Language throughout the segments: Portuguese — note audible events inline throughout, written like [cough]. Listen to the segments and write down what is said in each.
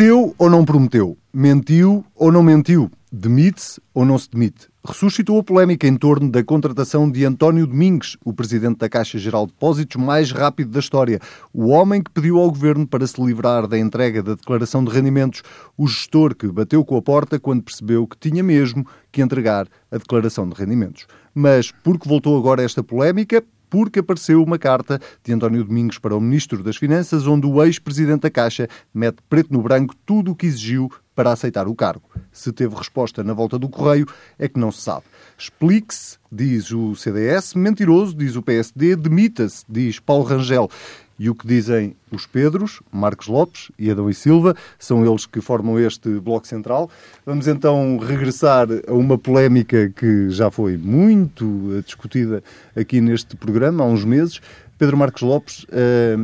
Prometeu ou não prometeu? Mentiu ou não mentiu? Demite-se ou não se demite? Ressuscitou a polémica em torno da contratação de António Domingues, o presidente da Caixa Geral de Depósitos mais rápido da história. O homem que pediu ao governo para se livrar da entrega da declaração de rendimentos. O gestor que bateu com a porta quando percebeu que tinha mesmo que entregar a declaração de rendimentos. Mas, porque voltou agora esta polémica, porque apareceu uma carta de António Domingos para o Ministro das Finanças, onde o ex-presidente da Caixa mete preto no branco tudo o que exigiu para aceitar o cargo. Se teve resposta na volta do correio, é que não se sabe. Explique-se, diz o CDS, mentiroso, diz o PSD, demita-se, diz Paulo Rangel. E o que dizem os Pedros, Marcos Lopes e Adão e Silva, são eles que formam este Bloco Central. Vamos então regressar a uma polémica que já foi muito discutida aqui neste programa há uns meses. Pedro Marcos Lopes, eh,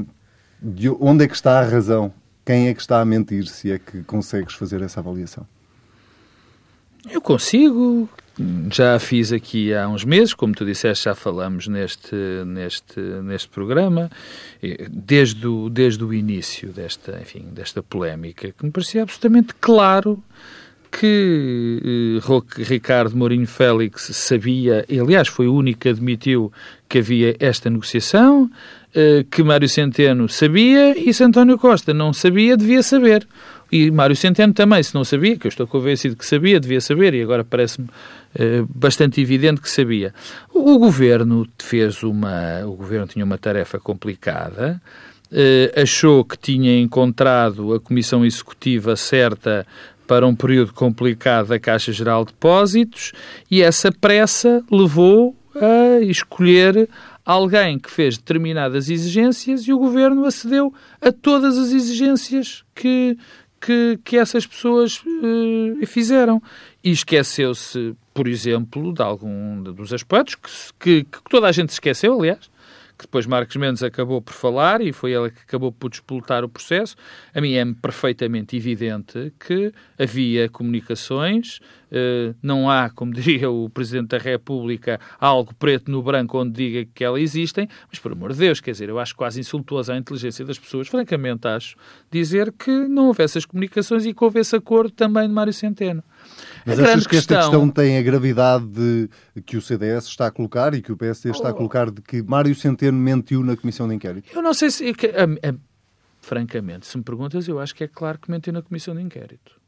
de onde é que está a razão? Quem é que está a mentir, se é que consegues fazer essa avaliação? Eu consigo, já fiz aqui há uns meses, como tu disseste, já falamos neste, neste, neste programa, desde o, desde o início desta, enfim, desta polémica, que me parecia absolutamente claro que eh, Ricardo Mourinho Félix sabia, e aliás foi o único que admitiu que havia esta negociação, eh, que Mário Centeno sabia e se António Costa não sabia, devia saber. E Mário Centeno também, se não sabia, que eu estou convencido que sabia, devia saber, e agora parece-me eh, bastante evidente que sabia. O governo fez uma. O governo tinha uma tarefa complicada, eh, achou que tinha encontrado a comissão executiva certa para um período complicado da Caixa Geral de Depósitos e essa pressa levou a escolher alguém que fez determinadas exigências e o governo acedeu a todas as exigências que, que, que essas pessoas uh, fizeram. E esqueceu-se, por exemplo, de algum dos aspectos que, que, que toda a gente esqueceu, aliás, que depois Marcos Mendes acabou por falar e foi ela que acabou por despoltar o processo, a mim é perfeitamente evidente que havia comunicações, não há, como [laughs] diria o Presidente da República, algo preto no branco onde diga que elas existem, mas por amor de Deus, quer dizer, eu acho quase insultuoso à inteligência das pessoas, francamente acho, dizer que não houve essas comunicações e que houve esse acordo também de Mário Centeno. Mas a achas que esta questão... tem a gravidade de, que o CDS está a colocar e que o PSD está a oh. colocar de que Mário Centeno mentiu na Comissão de Inquérito? Eu não sei se... francamente, se me perguntas, eu acho que é claro que mentiu na Comissão de Inquérito.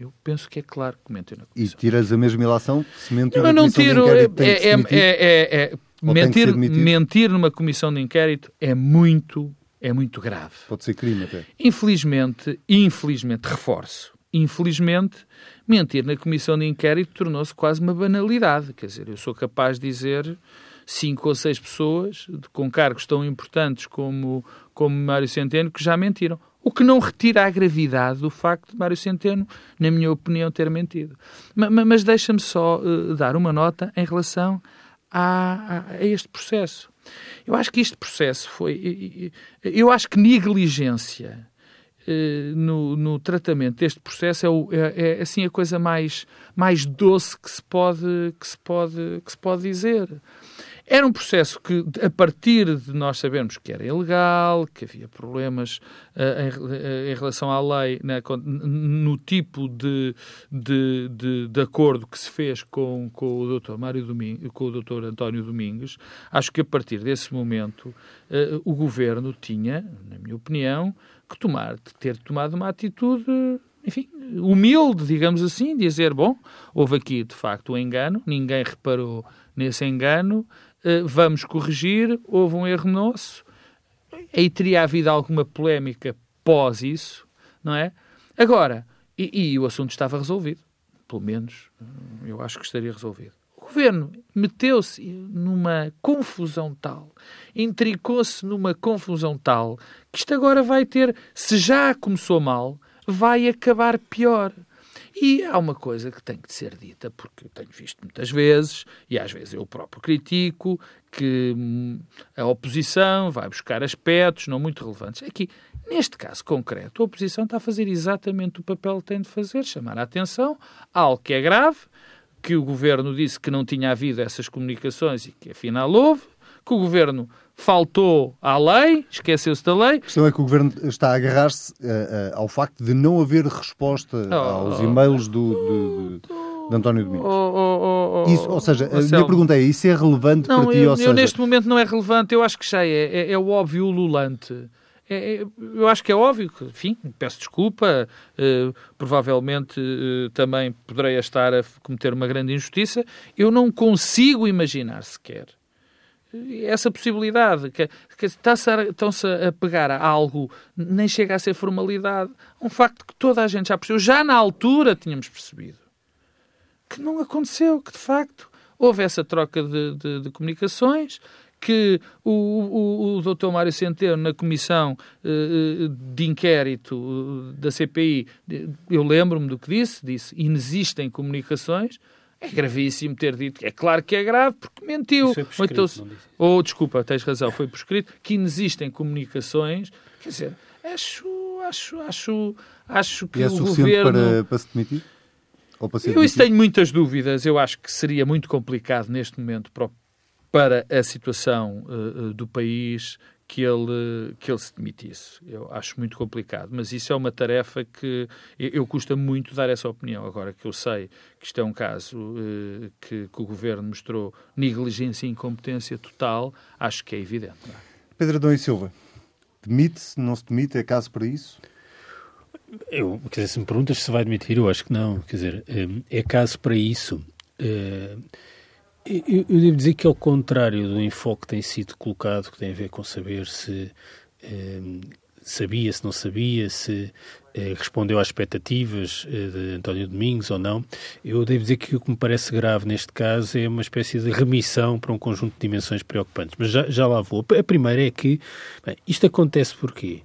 Eu penso que é claro que mentiu na Comissão. E tiras a mesma ilação se mentiu eu na Comissão tiro, de Inquérito? É, é, é, é, mentir, mentir numa Comissão de Inquérito é muito, é muito grave. Pode ser crime até. Infelizmente, infelizmente, reforço, infelizmente, mentir na comissão de inquérito tornou-se quase uma banalidade. Quer dizer, eu sou capaz de dizer cinco ou seis pessoas com cargos tão importantes como, como Mário Centeno que já mentiram. O que não retira a gravidade do facto de Mário Centeno, na minha opinião, ter mentido. Mas, mas deixa-me só uh, dar uma nota em relação a, a, a este processo. Eu acho que este processo foi. Eu acho que negligência eh, no, no, tratamento deste processo é, o, é, é, assim a coisa mais, mais doce que se, pode, que, se pode, que se pode dizer. Era um processo que, a partir de nós sabermos que era ilegal, que havia problemas uh, em, em, relação à lei, né, no tipo de, de, de, de, acordo que se fez com, com o Dr. Mário Domingues, com o Dr. António Domingues, acho que a partir desse momento uh, o governo tinha, na minha opinião, que tomar, ter tomado uma atitude, enfim, humilde, digamos assim, dizer, bom, houve aqui de facto um engano, ninguém reparou nesse engano, eh, vamos corrigir, houve um erro nosso, aí teria havido alguma polémica pós isso, não é? Agora, e, e o assunto estava resolvido, pelo menos eu acho que estaria resolvido governo meteu-se numa confusão tal, intricou-se numa confusão tal, que isto agora vai ter, se já começou mal, vai acabar pior. E há uma coisa que tem que ser dita, porque eu tenho visto muitas vezes, e às vezes eu próprio critico, que hum, a oposição vai buscar aspectos não muito relevantes. Aqui, neste caso concreto, a oposição está a fazer exatamente o papel que tem de fazer, chamar a atenção a algo que é grave, que o governo disse que não tinha havido essas comunicações e que afinal houve, que o governo faltou à lei, esqueceu-se da lei. A questão é que o Governo está a agarrar-se uh, uh, ao facto de não haver resposta oh, aos e-mails do, do, de António Domingos. Oh, oh, oh, isso, ou seja, a minha pergunta é, isso é relevante não, para ti? Eu, ou seja... eu neste momento não é relevante, eu acho que já é, é, é o óbvio ululante. É, é, eu acho que é óbvio que, enfim, peço desculpa, uh, provavelmente também poderei estar a cometer uma grande injustiça. Eu não consigo imaginar sequer essa possibilidade. Que, que estão-se a pegar a algo, nem chega a ser formalidade. Um facto que toda a gente já percebeu, já na altura tínhamos percebido, que não aconteceu, que de facto houve essa troca de, de, de comunicações que o, o, o Dr. Mário Centeno, na comissão uh, de inquérito da CPI, eu lembro-me do que disse, disse, inexistem comunicações, é gravíssimo ter dito, é claro que é grave, porque mentiu. Isso foi então, ou, oh, desculpa, tens razão, foi por escrito, que inexistem comunicações, quer dizer, acho, acho, acho, acho que e é o governo... para, para se demitir? Ou para ser eu isso tenho muitas dúvidas, eu acho que seria muito complicado neste momento para para a situação uh, do país que ele, que ele se demitisse. Eu acho muito complicado, mas isso é uma tarefa que eu, eu custa muito dar essa opinião. Agora que eu sei que isto é um caso uh, que, que, o governo mostrou negligência e incompetência total, acho que é evidente. É? Pedro Adão e Silva, demite-se, não se demite, é caso para isso? Eu, quer dizer, se me perguntas se vai demitir, eu acho que não. Quer dizer, é caso para isso. Uh, eu, eu, devo dizer que, ao contrário do enfoque que tem sido colocado, que tem a ver com saber se eh, sabia, se não sabia, se eh, respondeu às expectativas eh, de António Domingos ou não, eu devo dizer que o que me parece grave neste caso é uma espécie de remissão para um conjunto de dimensões preocupantes. Mas já, já lá vou. A primeira é que bem, isto acontece porquê?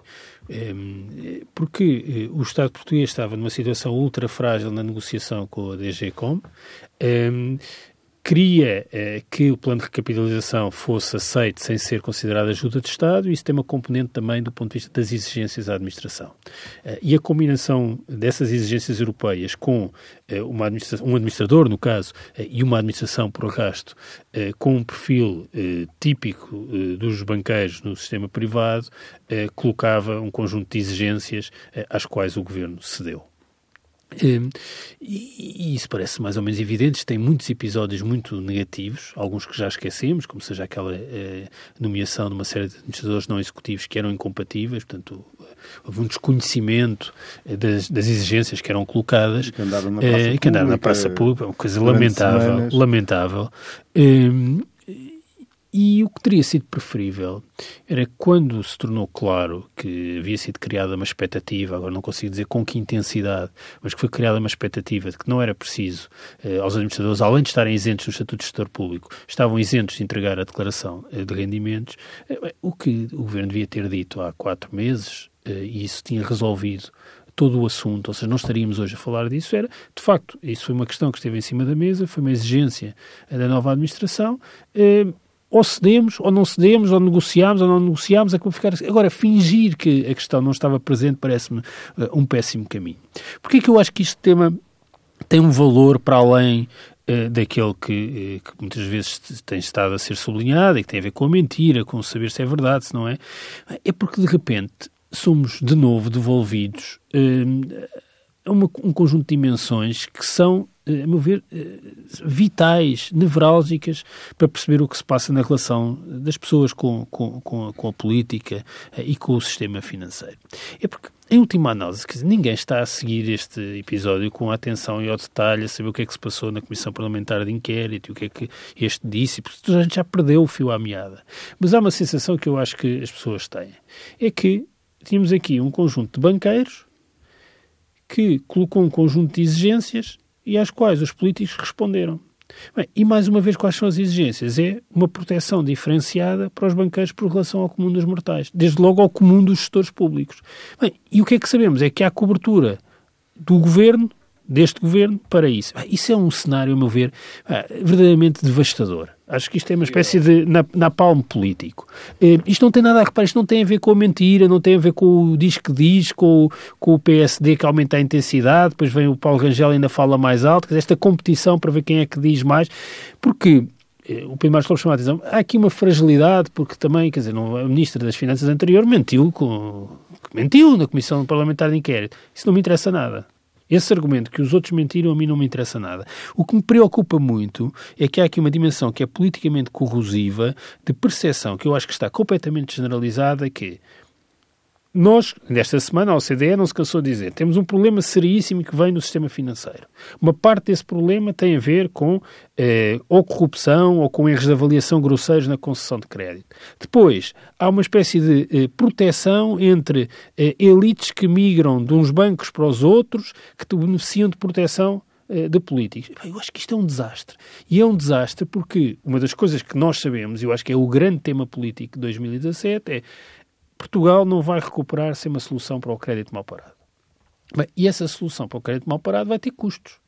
Ehm, porque o Estado português estava numa situação ultra frágil na negociação com a DGCOM, ehm, queria eh, que o plano de recapitalização fosse aceito sem ser considerado ajuda de Estado, e isso tem uma componente também do ponto de vista das exigências à administração. Eh, e a combinação dessas exigências europeias com eh, uma um administrador, no caso, eh, e uma administração, por arrasto, eh, com um perfil eh, típico dos banqueiros no sistema privado, colocava um conjunto de exigências às quais o governo cedeu. Hum, e, e isso parece mais ou menos evidente. Tem muitos episódios muito negativos, alguns que já esquecemos, como seja aquela eh, nomeação de uma série de administradores não executivos que eram incompatíveis, portanto, houve um desconhecimento eh, das, das exigências que eram colocadas, que andaram na praça, eh, que andaram na praça pública, uma coisa lamentável, semanas. lamentável. Eh, e o que teria sido preferível era quando se tornou claro que havia sido criada uma expectativa, agora não consigo dizer com que intensidade, mas que foi criada uma expectativa de que não era preciso eh, aos administradores, além de estarem isentos do Estatuto de Gestor Público, estavam isentos de entregar a declaração eh, de rendimentos, eh, o que o Governo devia ter dito há quatro meses, eh, e isso tinha resolvido todo o assunto, ou seja, não estaríamos hoje a falar disso, era, de facto, isso foi uma questão que esteve em cima da mesa, foi uma exigência da nova administração, eh, ou cedemos, ou não cedemos, ou negociamos, ou não negociamos, é como ficar assim. Agora, fingir que a questão não estava presente parece-me uh, um péssimo caminho. Porquê que eu acho que este tema tem um valor para além uh, daquele que, uh, que, muitas vezes tem estado a ser sublinhado e que tem a ver com a mentira, com saber se é verdade, se não é? É porque, de repente, somos de novo devolvidos a um conjunto de dimensões que são a meu ver, eh, vitais, nevrálgicas para perceber o que se passa na relação das pessoas com, com, com, a, com a política eh, e com o sistema financeiro. É porque, em última análise, ninguém está a seguir este episódio com atenção e ao detalhe, a saber o que é que se passou na Comissão Parlamentar de Inquérito o que é que este disse, porque a gente já perdeu o fio à meada. Mas há uma sensação que eu acho que as pessoas têm, é que tínhamos aqui um conjunto de banqueiros que colocou um conjunto de exigências e às quais os políticos responderam. Bem, e mais uma vez, quais são as exigências? É uma proteção diferenciada para os banqueiros por relação ao comum dos mortais, desde logo ao comum dos gestores públicos. Bem, e o que é que sabemos? É que há cobertura do governo, deste governo, para isso. Bem, isso é um cenário, a meu ver, verdadeiramente devastador. Acho que isto é uma espécie de napalm político. Eh, isto não tem nada a reparar, isto não tem a ver com a mentira, não tem a ver com o diz que diz, com, com o PSD que aumenta a intensidade, depois vem o Paulo Rangel e ainda fala mais alto, esta competição para ver quem é que diz mais, porque eh, o Pedro Marcos Lopes chamou a atenção, há aqui uma fragilidade, porque também, quer dizer, não, a Ministra das Finanças anterior mentiu, com, mentiu na Comissão Parlamentar de Inquérito. Isso não me interessa nada. Esse argumento que os outros mentiram a mim não me interessa nada. O que me preocupa muito é que há aqui uma dimensão que é politicamente corrosiva de percepção que eu acho que está completamente generalizada que nós, nesta semana, a OCDE não se cansou de dizer, temos um problema seríssimo que vem no sistema financeiro. Uma parte desse problema tem a ver com eh, ou corrupção ou com erros de avaliação grosseiros na concessão de crédito. Depois, há uma espécie de eh, proteção entre eh, elites que migram de uns bancos para os outros, que beneficiam de proteção eh, de políticos. Eu acho que isto é um desastre. E é um desastre porque uma das coisas que nós sabemos, e eu acho que é o grande tema político de 2017, é Portugal não vai recuperar sem uma solução para o crédito mal parado. Bem, e essa solução para o crédito mal parado vai ter custos.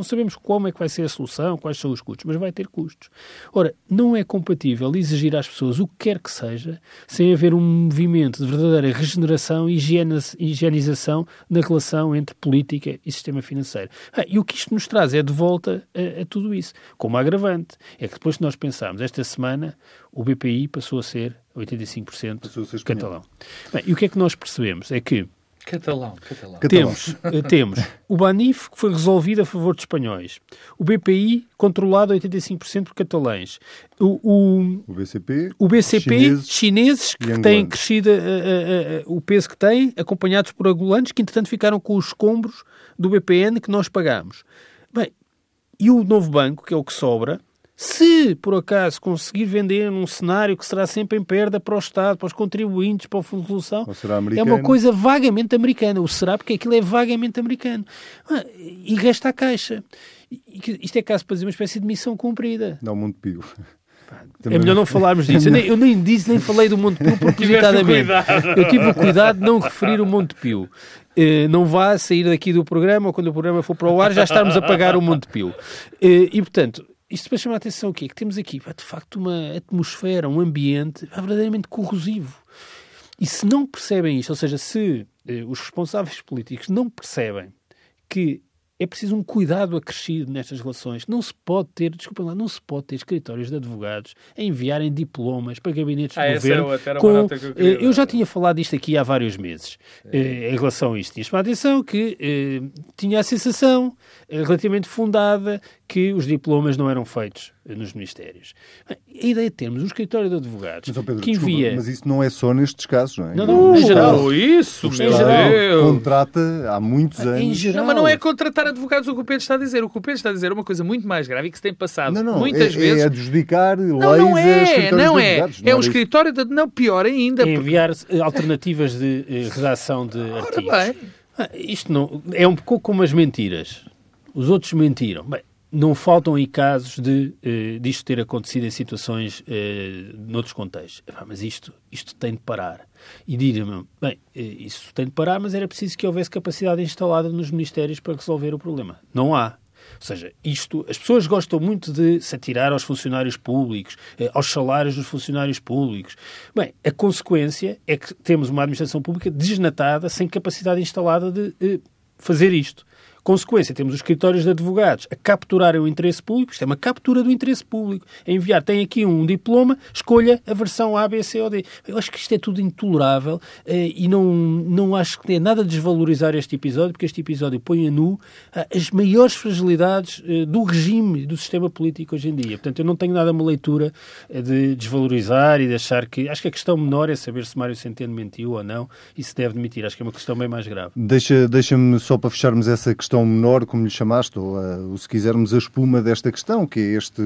Não sabemos como é que vai ser a solução, quais são os custos, mas vai ter custos. Ora, não é compatível exigir às pessoas o que quer que seja sem haver um movimento de verdadeira regeneração e higienização na relação entre política e sistema financeiro. Ah, e o que isto nos traz é de volta a, a tudo isso. Como agravante, é que depois que nós pensamos, esta semana o BPI passou a ser 85% passou a ser catalão. Bem, e o que é que nós percebemos? É que Catalão, catalão. Temos, eh, temos o Banif, que foi resolvido a favor de espanhóis. O BPI, controlado a 85% por catalães. O, o, o BCP, o BCP chineses, chineses que têm crescido uh, uh, uh, o peso que têm, acompanhados por angolanos, que entretanto ficaram com os escombros do BPN que nós pagamos. Bem, e o novo banco, que é o que sobra, se, por acaso, conseguir vender num cenário que será sempre em perda para o Estado, para os contribuintes, para o Fundo de Resolução, é uma coisa vagamente americana. O será porque aquilo é vagamente americano. Ah, e resta a Caixa. Isto é caso para dizer uma espécie de missão cumprida. Não, muito pio. Também... É melhor não falarmos disso. Eu nem, eu nem disse, nem falei do Monte Pio [laughs] propositadamente. Eu tive o cuidado de não referir o Monte Pio. Uh, não vá sair daqui do programa ou quando o programa for para o ar já estarmos a pagar o Monte Pio. Uh, e, portanto, isto para chamar a atenção o quê? Que temos aqui, de facto, uma atmosfera, um ambiente verdadeiramente corrosivo. E se não percebem isto, ou seja, se eh, os responsáveis políticos não percebem que é preciso um cuidado acrescido nestas relações. Não se pode ter, desculpa lá, não se pode ter escritórios de advogados a enviarem diplomas para gabinetes ah, de governo. Era com, eu, queria, eu, já tinha falado disto aqui há vários meses, eh, em relação a isto. Tinha chamado a atenção que eh, tinha a sensação eh, relativamente fundada que os diplomas não eram feitos nos ministérios. A ideia de termos um escritório de advogados mas, Pedro, que envia... Desculpa, mas isso não é só nestes casos, não é? Não, não, em geral. Oh, isso, em geral. Contrata há muitos anos. Em geral. Não, mas não é contratar advogados o que o Pedro está a dizer. O que o Pedro está a dizer é uma coisa muito mais grave e que se tem passado não, não, muitas é, vezes... É adjudicar leis não, não é, não é. Advogados, é um escritório de... Não, pior ainda. É enviar alternativas de eh, redação de Ora artigos. Bem. Ah, isto não... É um pouco como as mentiras. Os outros mentiram. Bem, não faltam aí casos de uh, disto ter acontecido em situações uh, noutros contextos. Mas isto, isto tem de parar. E direm-me, bem, uh, isso tem de parar, mas era preciso que houvesse capacidade instalada nos ministérios para resolver o problema. Não há. Ou seja, isto, as pessoas gostam muito de se atirar aos funcionários públicos, aos salários dos funcionários públicos. Bem, a consequência é que temos uma administração pública desnatada, sem capacidade instalada de fazer isto. Consequência, temos os escritórios de advogados a capturarem o interesse público, isto é uma captura do interesse público, a enviar, tem aqui um diploma, escolha a versão A, B, C ou D. Eu acho que isto é tudo intolerável eh, e não, não acho que é nada desvalorizar este episódio, porque este episódio põe a nu eh, as maiores fragilidades eh, do regime do sistema político hoje em dia. Portanto, eu não tenho nada uma leitura de desvalorizar e de achar que. Acho que a questão menor é saber se Mário Centeno mentiu ou não e se deve demitir. Acho que é uma questão bem mais grave. Deixa-me deixa só para fecharmos essa questão questão menor, como lhe chamaste, ou, ou, se quisermos a espuma desta questão, que é este,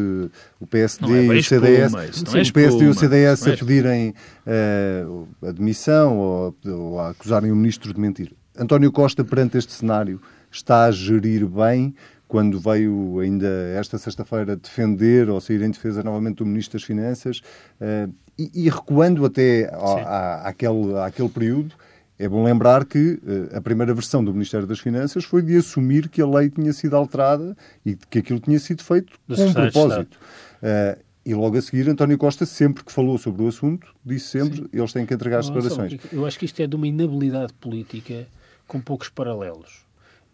o PSD é e o CDS, espuma, sim, é o PSD e o CDS a é pedirem uh, admissão ou, ou a acusarem o ministro de mentir. António Costa, perante este cenário, está a gerir bem quando veio ainda esta sexta-feira defender ou sair em defesa novamente do Ministro das Finanças uh, e, e, recuando até à, àquele, àquele período, é bom lembrar que uh, a primeira versão do Ministério das Finanças foi de assumir que a lei tinha sido alterada e que aquilo tinha sido feito do com um propósito. Uh, e logo a seguir, António Costa, sempre que falou sobre o assunto, disse sempre Sim. eles têm que entregar as declarações. Eu acho que isto é de uma inabilidade política com poucos paralelos.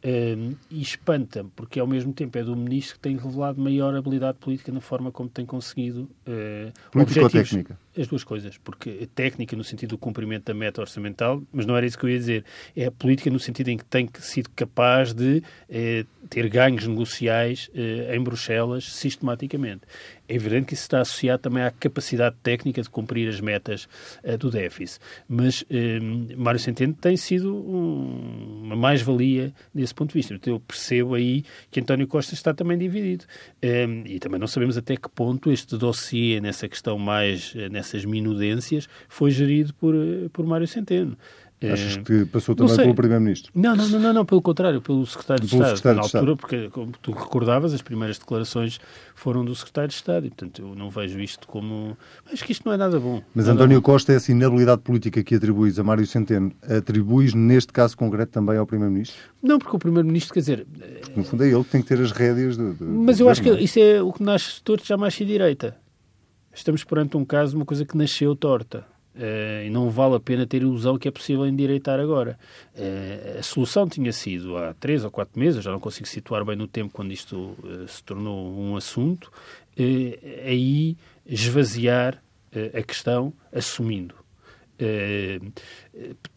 Um, e espanta-me, porque ao mesmo tempo é do ministro que tem revelado maior habilidade política na forma como tem conseguido uh, Política ou técnica? As duas coisas, porque técnica no sentido do cumprimento da meta orçamental, mas não era isso que eu ia dizer, é a política no sentido em que tem sido capaz de uh, ter ganhos negociais uh, em Bruxelas sistematicamente. É evidente que isso está associado também à capacidade técnica de cumprir as metas do déficit, mas Mário Centeno tem sido um, uma mais-valia desse ponto de vista. Então, eu percebo aí que António Costa está também dividido. Um, e também não sabemos até que ponto este dossiê, nessa questão mais, eh, nessas minudências, foi gerido por, por Mário Centeno. Achas que passou também pelo Primeiro-Ministro? Não, não, não, não, pelo contrário, pelo Secretário de Estado. Secretário na de altura, Estado. porque, como tu recordavas, as primeiras declarações foram do Secretário de Estado e, portanto, eu não vejo isto como... Acho que isto não é nada bom. Mas António. Costa, essa inabilidade política que atribuis a Mário Centeno, atribuis neste caso concreto também ao Primeiro-Ministro? Não, porque o Primeiro-Ministro, quer dizer... Porque, no fundo é ele que tem que ter as rédeas de... de mas eu acho que é? isso é o que nasce torto já mais direita. Estamos perante um caso, uma coisa que nasceu torta. Uh, e não vale a pena ter ilusão que é possível endireitar agora. Uh, a solução tinha sido há três ou quatro meses, já não consigo situar bem no tempo quando isto uh, se tornou um assunto, aí esvaziar a questão assumindo.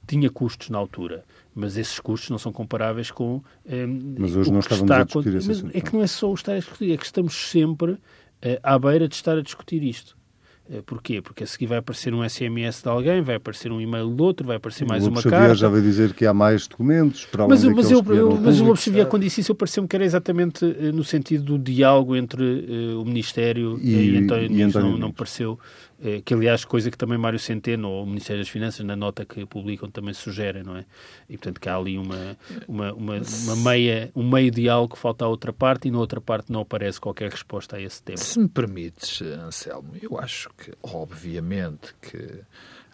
tinha custos na altura, mas esses custos não são comparáveis com. mas hoje não estávamos a discutir esse assunto. É que não é só o estar a discutir, é que estamos sempre à beira de estar a discutir isto. Eh, porquê? Porque a seguir vai aparecer um SMS de alguém, vai aparecer um e-mail do outro, vai aparecer mais uma Xavier carta. já vai dizer que há mais documentos para mas, mas, eu, eu, mas o Lobo Xavier, quando disse isso, eu pareceu-me que era exatamente uh, no sentido do diálogo entre uh, o Ministério e, e António Nunes. Não, não pareceu eh, que aliás coisa que também Mário Centeno ou o Ministério das Finanças na nota que publicam também sugerem, não é? E portanto que há ali uma, uma, uma, uma meia, um meio diálogo que falta à outra parte e na outra parte não aparece qualquer resposta a esse tema. Se me permites, Anselmo, eu acho que obviamente que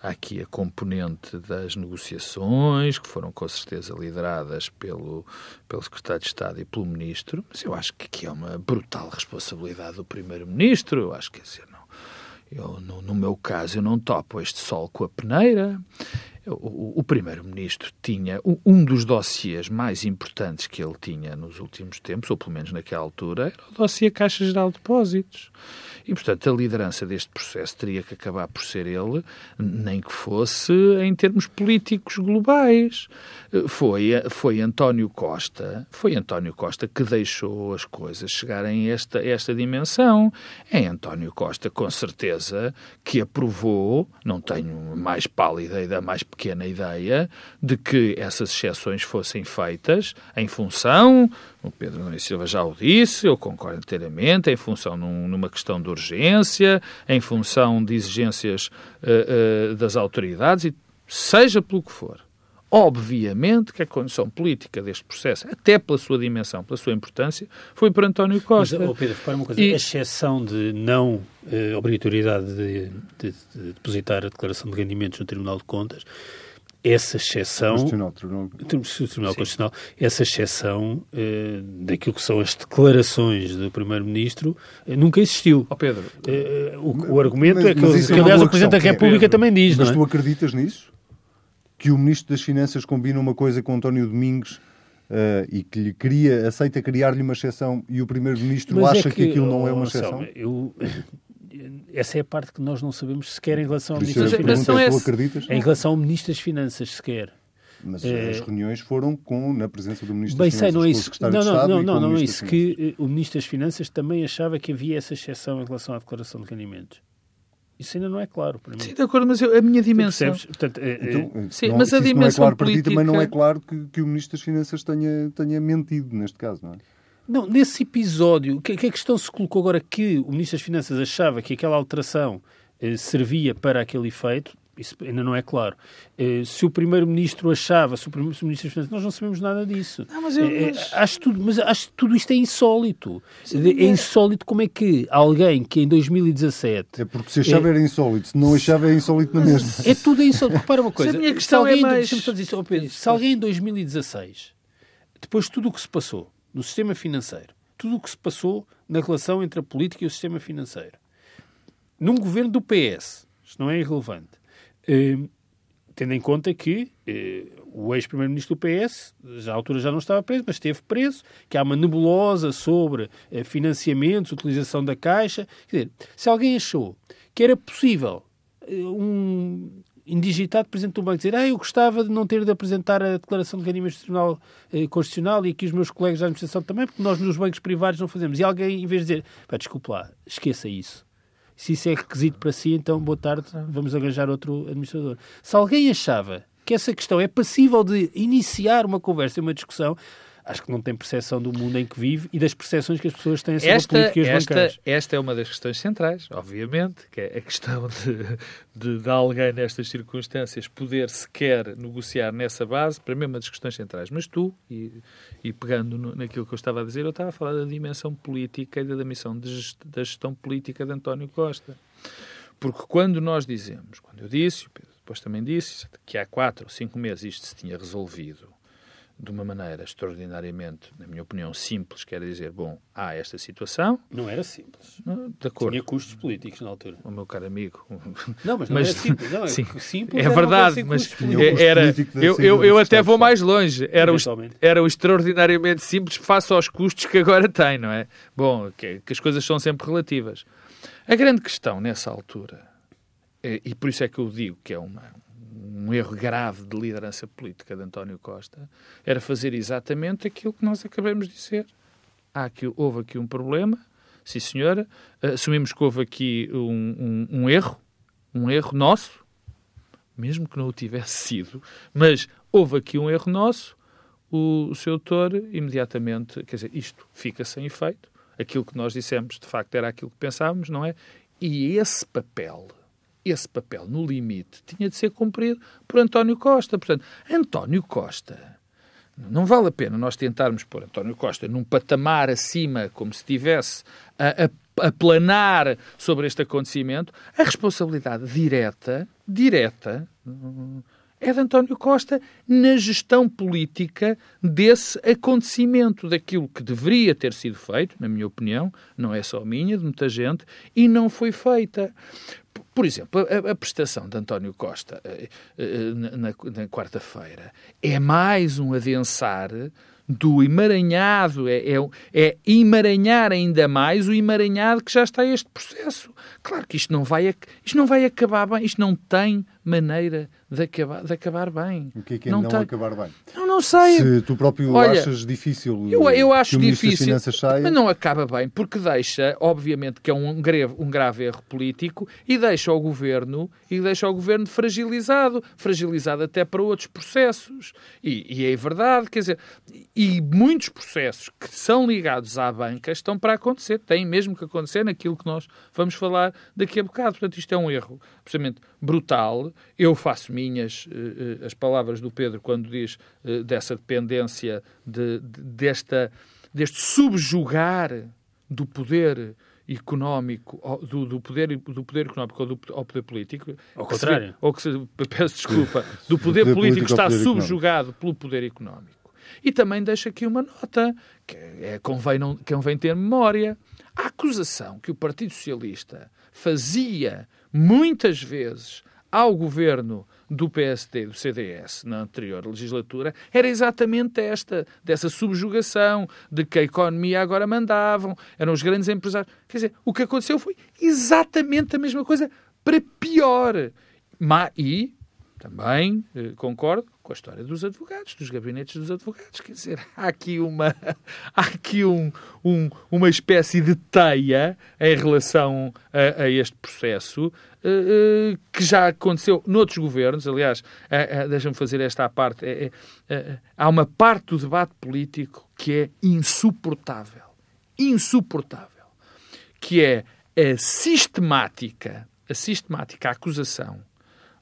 há aqui a componente das negociações, que foram com certeza lideradas pelo, pelo Secretário de Estado e pelo Ministro, mas eu acho que aqui é uma brutal responsabilidade do Primeiro-Ministro. Eu acho que, assim, eu, no, no, meu caso, eu não topo este sol com a peneira. O, o Primeiro-Ministro tinha um dos dossiês mais importantes que ele tinha nos últimos tempos, ou pelo menos naquela altura, era o dossiê Caixa Geral de Depósitos. E, portanto, a liderança deste processo teria que acabar por ser ele, nem que fosse em termos políticos globais. Foi, foi António Costa, foi António Costa que deixou as coisas chegarem a esta, esta dimensão. É António Costa, com certeza, que aprovou, não tenho mais pálida e mais pequena ideia, de que essas exceções fossem feitas em função o Pedro Nunes Silva já o disse, eu concordo inteiramente, em função num, numa questão de urgência, em função de exigências uh, uh, das autoridades, e seja pelo que for. Obviamente que a condição política deste processo, até pela sua dimensão, pela sua importância, foi por António Costa. Mas, oh Pedro, repara uma coisa, e... a exceção de não eh, obrigatoriedade de, de, de, depositar a declaração de rendimentos no Tribunal de Contas essa exceção Constitucional, Tribunal, Tribunal Constitucional, essa exceção eh, daquilo que são as declarações do Primeiro-Ministro eh, nunca existiu. Oh Pedro, eh, o, o, argumento mas, é que, que é aliás, o Presidente da República Pedro, também diz. Mas é? tu acreditas nisso? Que o Ministro das Finanças combina uma coisa com António Domingos Uh, e que lhe queria, aceita criar-lhe uma exceção e o Primeiro-Ministro acha é que, que, aquilo não é uma exceção? Eu, [laughs] essa é a parte que nós não sabemos sequer em relação ao Ministro das Finanças. É, acreditas? Em relação ao Ministro das Finanças, sequer. Mas é... as reuniões foram com, na presença do Ministro Bem, das Finanças, sei, não é isso. Não, não, não, não, não é isso. Que o Ministro das Finanças também achava que havia essa exceção em relação à declaração de rendimentos. Isso ainda não é claro para mim. Sim, de acordo, mas eu, a minha dimensão. Portanto, é, então, sim, não, mas a dimensão não é claro política... para ti, também não é claro que, que o Ministro das Finanças tenha, tenha mentido neste caso, não é? Não, nesse episódio, que, que a questão se colocou agora que o Ministro das Finanças achava que aquela alteração eh, servia para aquele efeito, isso ainda não é claro. Eh, se o Primeiro-Ministro achava, se o Primeiro-Ministro das Finanças, nós não sabemos nada disso. Não, mas, eu, eh, mas... acho tudo, mas acho que tudo isto é insólito. Sim, é insólito como é que alguém que em 2017... É porque se achava é... era insólito, se não achava é insólito na mesma. É tudo insólito. Repara uma coisa. Se a minha questão se alguém, é mais... Dizer, oh Pedro, se alguém em 2016, depois de tudo o que se passou, no sistema financeiro, tudo o que se passou na relação entre a política e o sistema financeiro. Num governo do PS, isto não é irrelevante, eh, tendo em conta que eh, o ex-primeiro-ministro do PS, já à altura já não estava preso, mas esteve preso, que há uma nebulosa sobre eh, financiamentos, utilização da Caixa. Quer dizer, se alguém achou que era possível eh, um indigitado Presidente do Banco dizer ah, eu gostava de não ter de apresentar a declaração de rendimento institucional eh, constitucional e aqui os meus colegas da administração também, porque nós nos bancos privados não fazemos. E alguém, em vez de dizer, desculpe lá, esqueça isso. Se isso é requisito para si, então boa tarde, vamos arranjar outro administrador. Se alguém achava que essa questão é passível de iniciar uma conversa e uma discussão, acho que não tem percepção do mundo em que vive e das percepções que as pessoas têm sobre esta, políticas esta, bancárias. Esta é uma das questões centrais, obviamente, que é a questão de, de, de alguém nestas circunstâncias poder sequer negociar nessa base, para mim é uma das questões centrais. Mas tu, e, e pegando no, naquilo que eu estava a dizer, eu estava a falar da dimensão política e da missão de, da gestão política de António Costa. Porque quando nós dizemos, quando eu disse, depois também disse, que há quatro ou cinco meses isto se tinha resolvido de uma maneira extraordinariamente, na minha opinião, simples, quer dizer, bom, há esta situação. Não era simples. De acordo. Tinha custos políticos na altura. O meu caro amigo. Não, mas não mas, era simples. Não, é sim, simples é verdade, mas era, eu, eu, eu até vou mais longe. Era o, era o extraordinariamente simples face aos custos que agora tem, não é? Bom, que, que as coisas são sempre relativas. A grande questão nessa altura, e por isso é que eu digo que é uma, um erro grave de liderança política de António Costa, era fazer exatamente aquilo que nós acabamos de dizer. Há aqui, houve aqui um problema, sim senhora, assumimos que houve aqui um, um, um erro, um erro nosso, mesmo que não o tivesse [laughs] sido, mas houve aqui um erro nosso, o, o seu autor imediatamente, quer dizer, isto fica sem efeito, aquilo que nós dissemos de facto era aquilo que pensávamos, não é? E esse papel esse papel, no limite, tinha de ser cumprido por António Costa. Portanto, António Costa. Não vale a pena nós tentarmos pôr António Costa num patamar acima, como se estivesse a, a, a planar sobre este acontecimento. A responsabilidade direta, direta, é de António Costa na gestão política desse acontecimento, daquilo que deveria ter sido feito, na minha opinião, não é só minha, de muita gente, e não foi feita. Por exemplo, a, a prestação de António Costa eh, eh, na, na, quarta-feira é mais um adensar do emaranhado, é, é, é, emaranhar ainda mais o emaranhado que já está este processo. Claro que isto não vai, isto não vai acabar bem, isto não tem maneira de acabar, de acabar bem. O que é que é não, não tem... acabar bem? Eu não sei. Se tu próprio Olha, achas difícil eu, eu acho que o difícil, saia... mas não acaba bem, porque deixa, obviamente, que é um grave, um grave erro político e deixa o governo e deixa o governo fragilizado, fragilizado até para outros processos. E, e é verdade, quer dizer, e muitos processos que são ligados à banca estão para acontecer, têm mesmo que acontecer naquilo que nós vamos falar daqui a bocado. Portanto, isto é um erro, precisamente brutal. Eu faço minhas uh, as palavras do Pedro quando diz uh, dessa dependência, de, de, desta, deste subjugar do poder económico, do, do, poder, do poder económico ou do ao poder político. Ao contrário. ou que se, [laughs] peço desculpa, [laughs] do poder, poder político está poder subjugado económico. pelo poder económico. E também deixa aqui uma nota, que é, convém, não, convém ter memória. A acusação que o Partido Socialista fazia muitas vezes ao governo do PSD, do CDS, na anterior legislatura, era exatamente esta, dessa subjugação, de que a economia agora mandavam, eram os grandes empresários. Quer dizer, o que aconteceu foi exatamente a mesma coisa, para pior. E também eh, concordo com a história dos advogados, dos gabinetes dos advogados. Quer dizer, há aqui uma, [laughs] há aqui um, um, uma espécie de teia em relação a, a este processo uh, uh, que já aconteceu noutros governos. Aliás, uh, deixa-me fazer esta à parte. Há uma parte do debate político que é insuportável. Insuportável. Que é a sistemática, a sistemática acusação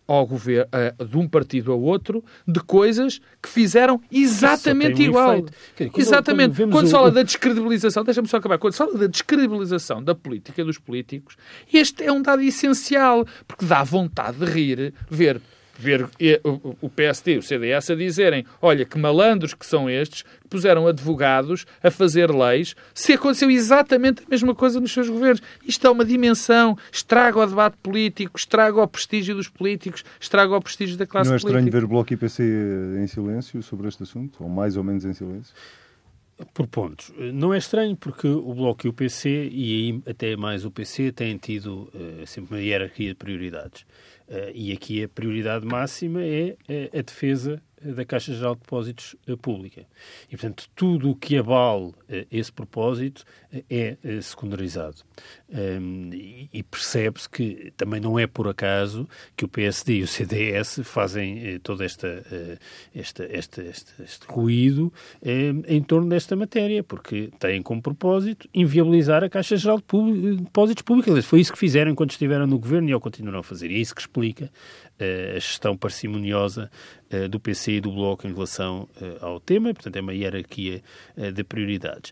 ao governo, uh, de um partido ao outro de coisas que fizeram exatamente igual. Dizer, quando, exatamente. Quando, quando se fala o... da descredibilização, deixa-me só acabar, quando se fala da descredibilização da política dos políticos, este é um dado essencial, porque dá vontade de rir, ver ver o PSD e o CDS a dizerem olha, que malandros que são estes, que puseram advogados a fazer leis, se aconteceu exatamente a mesma coisa nos seus governos. Isto é uma dimensão, estraga o debate político, estraga o prestígio dos políticos, estraga o prestígio da classe política. Não é estranho ver o Bloco e PC em silêncio sobre este assunto, ou mais ou menos em silêncio? Por pontos. Não é estranho porque o Bloco e o PC, e aí até mais o PC, têm tido uh, sempre uma hierarquia de prioridades. Uh, e aqui a prioridade máxima é uh, a defesa da Caixa Geral de Depósitos Pública. E, portanto, tudo o que abale esse propósito é secundarizado. Um, e percebe-se que também não é por acaso que o PSD e o CDS fazem eh, todo esta, eh, este, este ruído eh, em torno desta matéria, porque têm como propósito inviabilizar a Caixa Geral de Depósitos Públicos. Foi isso que fizeram enquanto estiveram no governo e o continuarão a fazer. E é isso que explica eh, a gestão parcimoniosa eh, do PC e do Bloco em relação eh, ao tema. Portanto, é uma hierarquia de prioridades.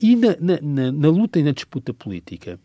E na, na, na, na luta e na disputa política,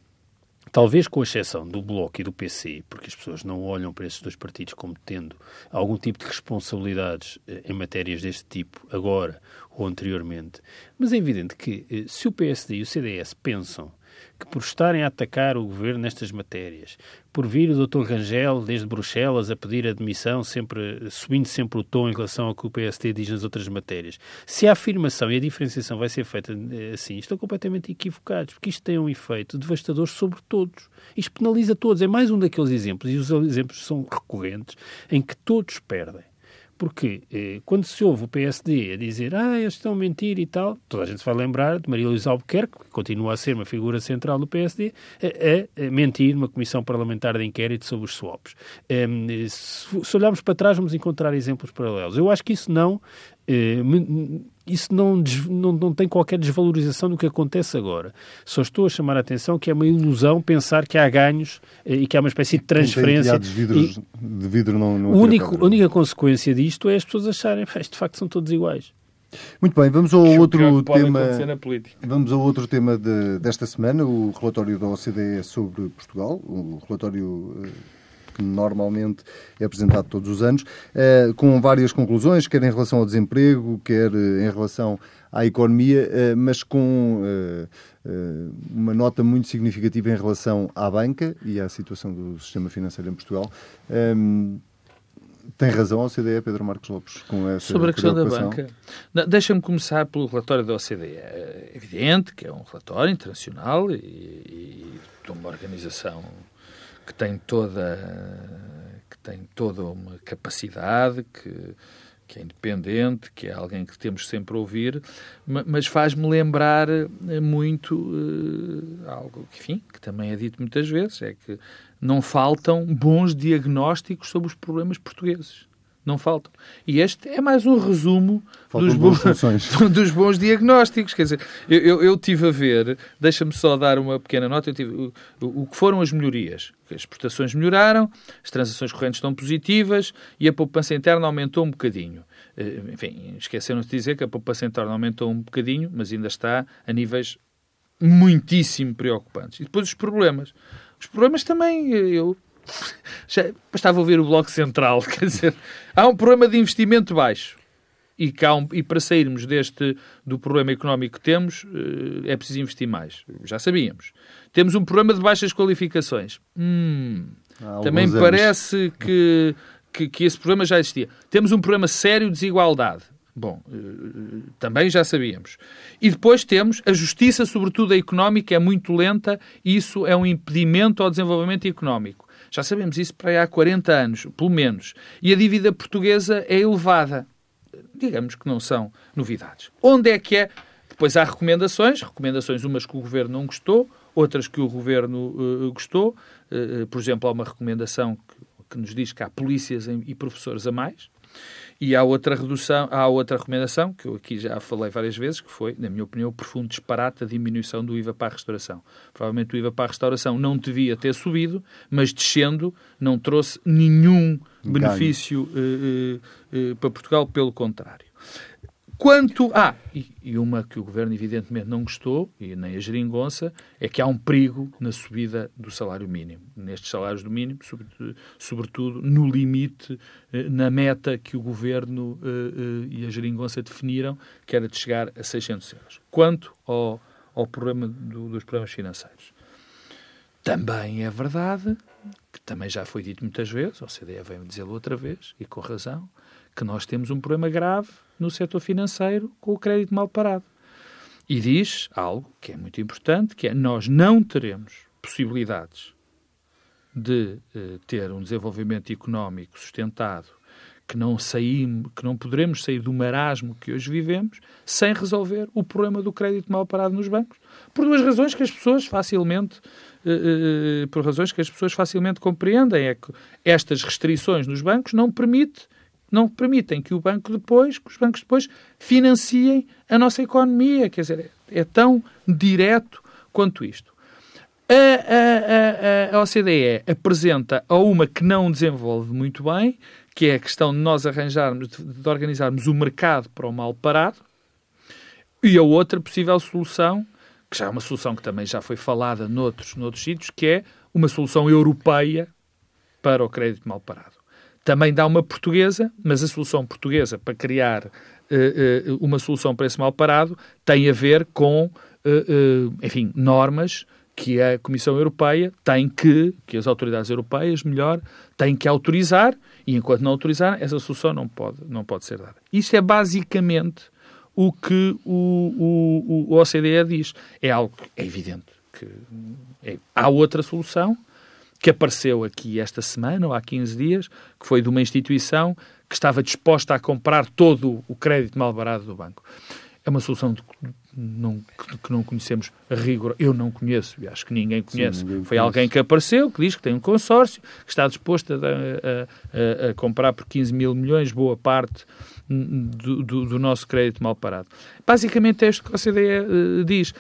talvez com exceção do Bloco e do PC, porque as pessoas não olham para esses dois partidos como tendo algum tipo de responsabilidades eh, em matérias deste tipo, agora ou anteriormente, mas é evidente que eh, se o PSD e o CDS pensam que por estarem a atacar o governo nestas matérias, por vir o Dr. Rangel desde Bruxelas a pedir admissão, sempre, subindo sempre o tom em relação ao que o PSD diz nas outras matérias, se a afirmação e a diferenciação vai ser feita eh, assim, estão completamente equivocados, porque isto tem um efeito devastador sobre todos. Isto penaliza todos. É mais um daqueles exemplos, e os exemplos são recorrentes, em que todos perdem. Porque eh, quando se ouve o PSD a dizer ah, eles estão a mentir e tal, toda a gente vai lembrar de Maria Luísa Albuquerque, que continua a ser uma figura central do PSD, a, a, mentir numa comissão parlamentar de inquérito sobre os swaps. Um, se, se olharmos para trás, vamos encontrar exemplos paralelos. Eu acho que isso não eh, isso não, não, não tem qualquer desvalorização do que acontece agora. Só estou a chamar a atenção que é uma ilusão pensar que há ganhos eh, e que há uma espécie de transferência. De, vidros, de vidro não, não único, a única consequência disto é as pessoas acharem que de facto são todos iguais. Muito bem, vamos ao outro tema. Vamos ao outro tema de, desta semana, o relatório da OCDE sobre Portugal, o relatório eh, que normalmente é apresentado todos os anos, eh, com várias conclusões, quer em relação ao desemprego, quer eh, em relação à economia, eh, mas com uma nota muito significativa em relação à banca e à situação do sistema financeiro em Portugal. Ehm, tem razão a OCDE, Pedro Marcos Lopes, com essa Sobre a questão da banca. Deixa-me começar pelo relatório da OCDE. É evidente que é um relatório internacional e, e de uma organização que tem toda que tem toda uma capacidade, que, que é independente, que é alguém que temos sempre a ouvir, mas faz-me lembrar eh, muito uh, algo que, enfim, que também é dito muitas vezes, é que não faltam bons diagnósticos sobre os problemas portugueses não faltam. E este é mais um resumo dos bons, [laughs] dos bons, diagnósticos. Quer dizer, eu, eu, eu tive a ver, deixa-me só dar uma pequena nota, eu tive, o, o, que foram as melhorias. As exportações melhoraram, as transações correntes estão positivas e a poupança interna aumentou um bocadinho. Eh, enfim, esqueceram-se de dizer que a poupança interna aumentou um bocadinho, mas ainda está a níveis muitíssimo preocupantes. E depois os problemas. Os problemas também, eu já bastava ouvir o Bloco Central, [laughs] quer dizer, há um problema de investimento baixo. E, um, e, para sairmos deste do problema económico que temos, eh, é preciso investir mais. Já sabíamos. Temos um problema de baixas qualificações. Hum, também me parece que, que, que, esse problema já existia. Temos um problema sério de desigualdade. Bom, eh, também já sabíamos. E depois temos a justiça, sobretudo a económica, é muito lenta e isso é um impedimento ao desenvolvimento económico. Já sabemos isso para aí há 40 anos, pelo menos. E a dívida portuguesa é elevada. Digamos que não são novidades. Onde é que é? Depois há recomendações, recomendações umas que o Governo não gostou, outras que o Governo uh, gostou. Uh, por exemplo, há uma recomendação que, que nos diz que há polícias e professores a mais. E há outra redução, há outra recomendação, que eu aqui já falei várias vezes, que foi, na minha opinião, o profundo disparate a diminuição do IVA para a restauração. Provavelmente o IVA para a restauração não devia ter subido, mas descendo não trouxe nenhum benefício uh, uh, uh, para Portugal, pelo contrário. Quanto. Ah, e, e, uma que o governo evidentemente não gostou, e nem a geringonça, é que há um perigo na subida do salário mínimo. Nestes salários do mínimo, sobretudo no limite, eh, na meta que o governo uh, uh, e a geringonça definiram, que era de chegar a 600 euros. Quanto ao, ao problema do, dos problemas financeiros. Também é verdade, que também já foi dito muitas vezes, a OCDE veio dizê-lo outra vez, e com razão, que nós temos um problema grave no setor financeiro com o crédito mal parado. E diz algo que é muito importante, que é nós não teremos possibilidades de eh, ter um desenvolvimento económico sustentado, que não saímos, que não poderemos sair do marasmo que hoje vivemos sem resolver o problema do crédito mal parado nos bancos, por duas razões que as pessoas facilmente eh, eh, por razões que as pessoas facilmente compreendem é que estas restrições nos bancos não permite não permitem que o banco depois, que os bancos depois financiem a nossa economia. Quer dizer, é, é tão direto quanto isto. A, a, a, a OCDE apresenta a uma que não desenvolve muito bem, que é a questão de nós arranjarmos, de, organizarmos o mercado para o mal parado, e a outra possível solução, que já é uma solução que também já foi falada noutros, noutros sítios, que é uma solução europeia para o crédito mal parado também dá uma portuguesa, mas a solução portuguesa para criar uh, uh, uma solução para esse mal parado tem a ver com, uh, enfim, normas que a Comissão Europeia tem que, que as autoridades europeias, melhor, têm que autorizar e enquanto não autorizar, essa solução não pode, não pode ser dada. Isso é basicamente o que o, o, o OCDE diz. É algo é evidente que é, há outra solução, que apareceu aqui esta semana, ou há 15 dias, que foi de uma instituição que estava disposta a comprar todo o crédito mal barato do banco. É uma solução de, não, que não conhecemos a rigor. Eu não conheço, e acho que ninguém conhece. Sim, ninguém Foi conhece. alguém que apareceu, que diz que tem um consórcio, que está disposto a, a, a, a comprar por 15 mil milhões boa parte do, do, do, nosso crédito mal parado. Basicamente é isto que a OCDE uh, diz.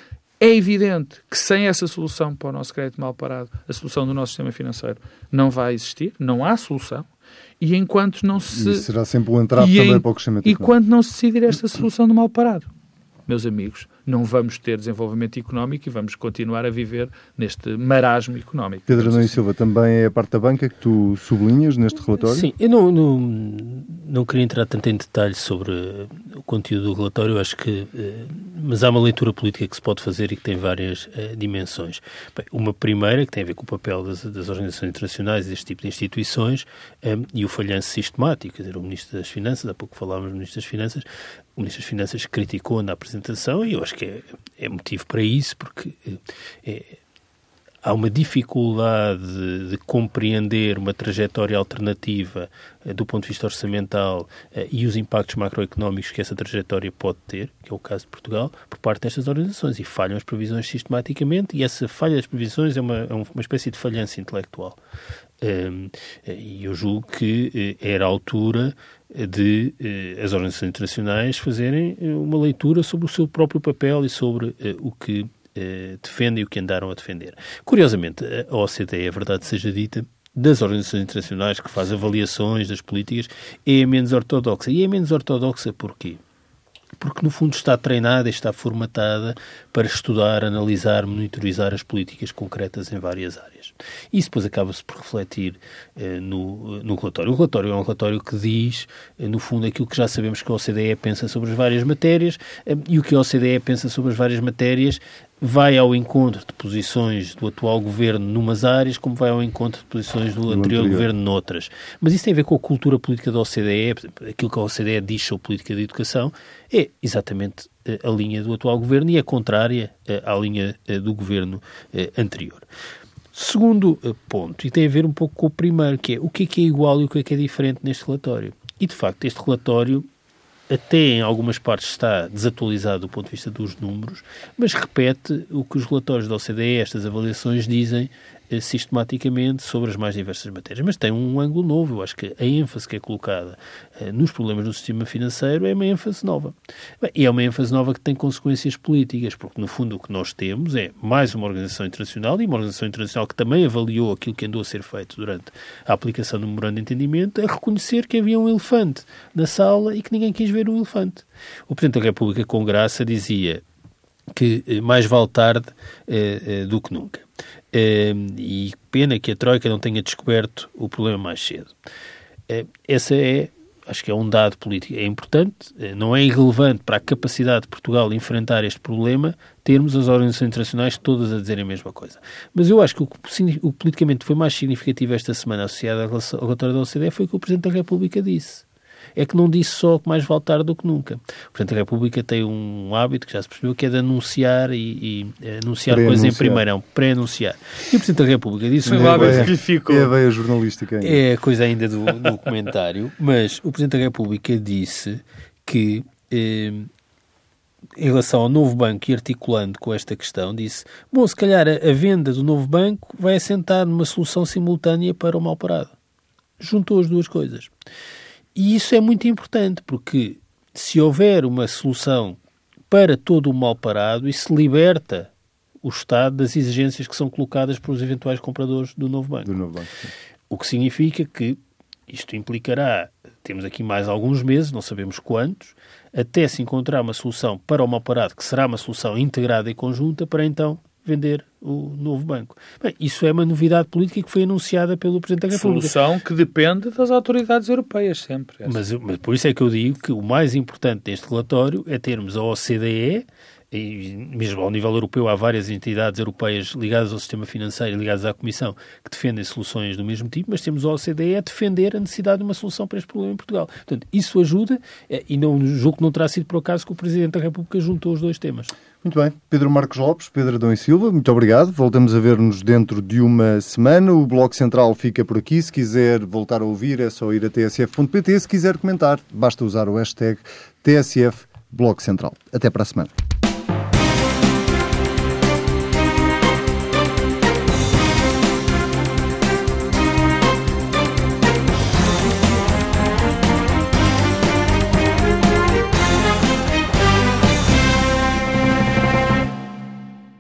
É evidente que sem essa solução para o nosso crédito mal parado, a solução do nosso sistema financeiro não vai existir, não há solução. E enquanto não se. E será sempre um entrave também em... para o crescimento. E quando não se decidir esta solução do mal parado, meus amigos, não vamos ter desenvolvimento económico e vamos continuar a viver neste marasmo económico. Pedro Nunes assim. Silva, também é a parte da banca que tu sublinhas neste relatório? Sim, eu não, não, não queria entrar tanto em detalhes sobre o conteúdo do relatório, acho que. Eh, mas há uma leitura política que se pode fazer e que tem várias uh, dimensões. Bem, uma primeira, que tem a ver com o papel das, das organizações internacionais e deste tipo de instituições um, eh, e o falhanço sistemático. Quer dizer, o Ministro das Finanças, há pouco falávamos do Ministro das Finanças, o Ministro das Finanças criticou na apresentação e eu acho que é, é motivo para isso, porque é, há uma dificuldade de, de, compreender uma trajetória alternativa eh, do ponto de vista orçamental eh, e os impactos macroeconómicos que essa trajetória pode ter, que é o caso de Portugal, por parte destas organizações. E falham as previsões sistematicamente, e essa falha das previsões é uma, é uma espécie de falhança intelectual. Um, e eu julgo que era a altura de eh, as organizações internacionais fazerem eh, uma leitura sobre o seu próprio papel e sobre eh, o que eh, defendem e o que andaram a defender. Curiosamente, a OCDE, a verdade seja dita, das organizações internacionais que faz avaliações das políticas, é a menos ortodoxa. E é menos ortodoxa porquê? porque no fundo está treinada e está formatada para estudar, analisar, monitorizar as políticas concretas em várias áreas. Isso depois acaba-se por refletir eh, no, no relatório. O relatório é um relatório que diz, eh, no fundo, aquilo que já sabemos que a OCDE pensa sobre as várias matérias eh, e o que a OCDE pensa sobre as várias matérias vai ao encontro de posições do atual governo numas áreas, como vai ao encontro de posições do, do anterior, anterior, governo noutras. Mas isso tem a ver com a cultura política da OCDE, aquilo que a OCDE diz sobre política de educação, é exatamente a linha do atual governo e é contrária à linha do governo anterior. Segundo ponto, e tem a ver um pouco com o primeiro, que é o que é que é igual e o que é que é diferente neste relatório. E, de facto, este relatório até em algumas partes está desatualizado do ponto de vista dos números, mas repete o que os relatórios da OCDE, estas avaliações, dizem eh, sistematicamente sobre as mais diversas matérias. Mas tem um ângulo novo. Eu acho que a ênfase que é colocada eh, nos problemas do sistema financeiro é uma ênfase nova. E é uma ênfase nova que tem consequências políticas, porque no fundo o que nós temos é mais uma organização internacional e uma organização internacional que também avaliou aquilo que andou a ser feito durante a aplicação do memorando de entendimento, a reconhecer que havia um elefante na sala e que ninguém quis ver o elefante. O Presidente da República, com graça, dizia que eh, mais vale tarde eh, eh, do que nunca. E pena que a Troika não tenha descoberto o problema mais cedo. Essa é, acho que é um dado político, é importante, não é irrelevante para a capacidade de Portugal enfrentar este problema termos as organizações internacionais todas a dizerem a mesma coisa. Mas eu acho que o que o politicamente foi mais significativo esta semana associado ao relatório da OCDE foi o que o Presidente da República disse é que não disse só que mais vale tarde do que nunca. Portanto, a República tem um hábito que já se percebeu, que é de anunciar e, e eh, anunciar coisas em primeirão, pré-anunciar. E o Presidente da República disse... Foi um hábito que lhe ficou. É a veia jornalística ainda. É a coisa ainda do, do comentário, [laughs] mas o Presidente da República disse que... Eh, em relação ao novo banco e articulando com esta questão, disse: Bom, se calhar a, a, venda do novo banco vai assentar numa solução simultânea para o mal parado. Juntou as duas coisas. E isso é muito importante, porque se houver uma solução para todo o mal parado, isso liberta o Estado das exigências que são colocadas pelos eventuais compradores do novo banco. Do novo banco o que significa que isto implicará, temos aqui mais alguns meses, não sabemos quantos, até se encontrar uma solução para o mal parado, que será uma solução integrada e conjunta, para então vender o novo banco. Bem, isso é uma novidade política que foi anunciada pelo Presidente da República. Solução que depende das autoridades europeias, sempre. Mas, mas por isso é que eu digo que o mais importante deste relatório é termos a OCDE e mesmo ao nível europeu há várias entidades europeias ligadas ao sistema financeiro e ligadas à Comissão que defendem soluções do mesmo tipo, mas temos a OCDE a defender a necessidade de uma solução para este problema em Portugal. Portanto, isso ajuda eh, e não julgo que não terá sido por acaso que o Presidente da República juntou os dois temas. Muito bem. Pedro Marcos Lopes, Pedro Adão e Silva, muito obrigado. Voltamos a ver-nos dentro de uma semana. O Bloco Central fica por aqui. Se quiser voltar a ouvir, é só ir a tsf.pt. Se quiser comentar, basta usar o hashtag TSF Bloco Central. Até para a semana.